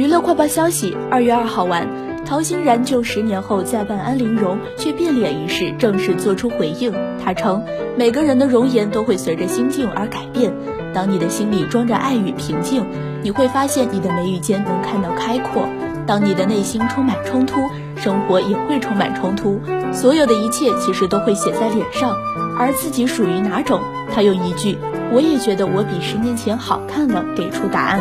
娱乐快报消息：二月二号晚，陶欣然就十年后再扮安陵容却变脸一事正式做出回应。他称，每个人的容颜都会随着心境而改变。当你的心里装着爱与平静，你会发现你的眉宇间能看到开阔；当你的内心充满冲突，生活也会充满冲突。所有的一切其实都会写在脸上，而自己属于哪种，他用一句“我也觉得我比十年前好看了”给出答案。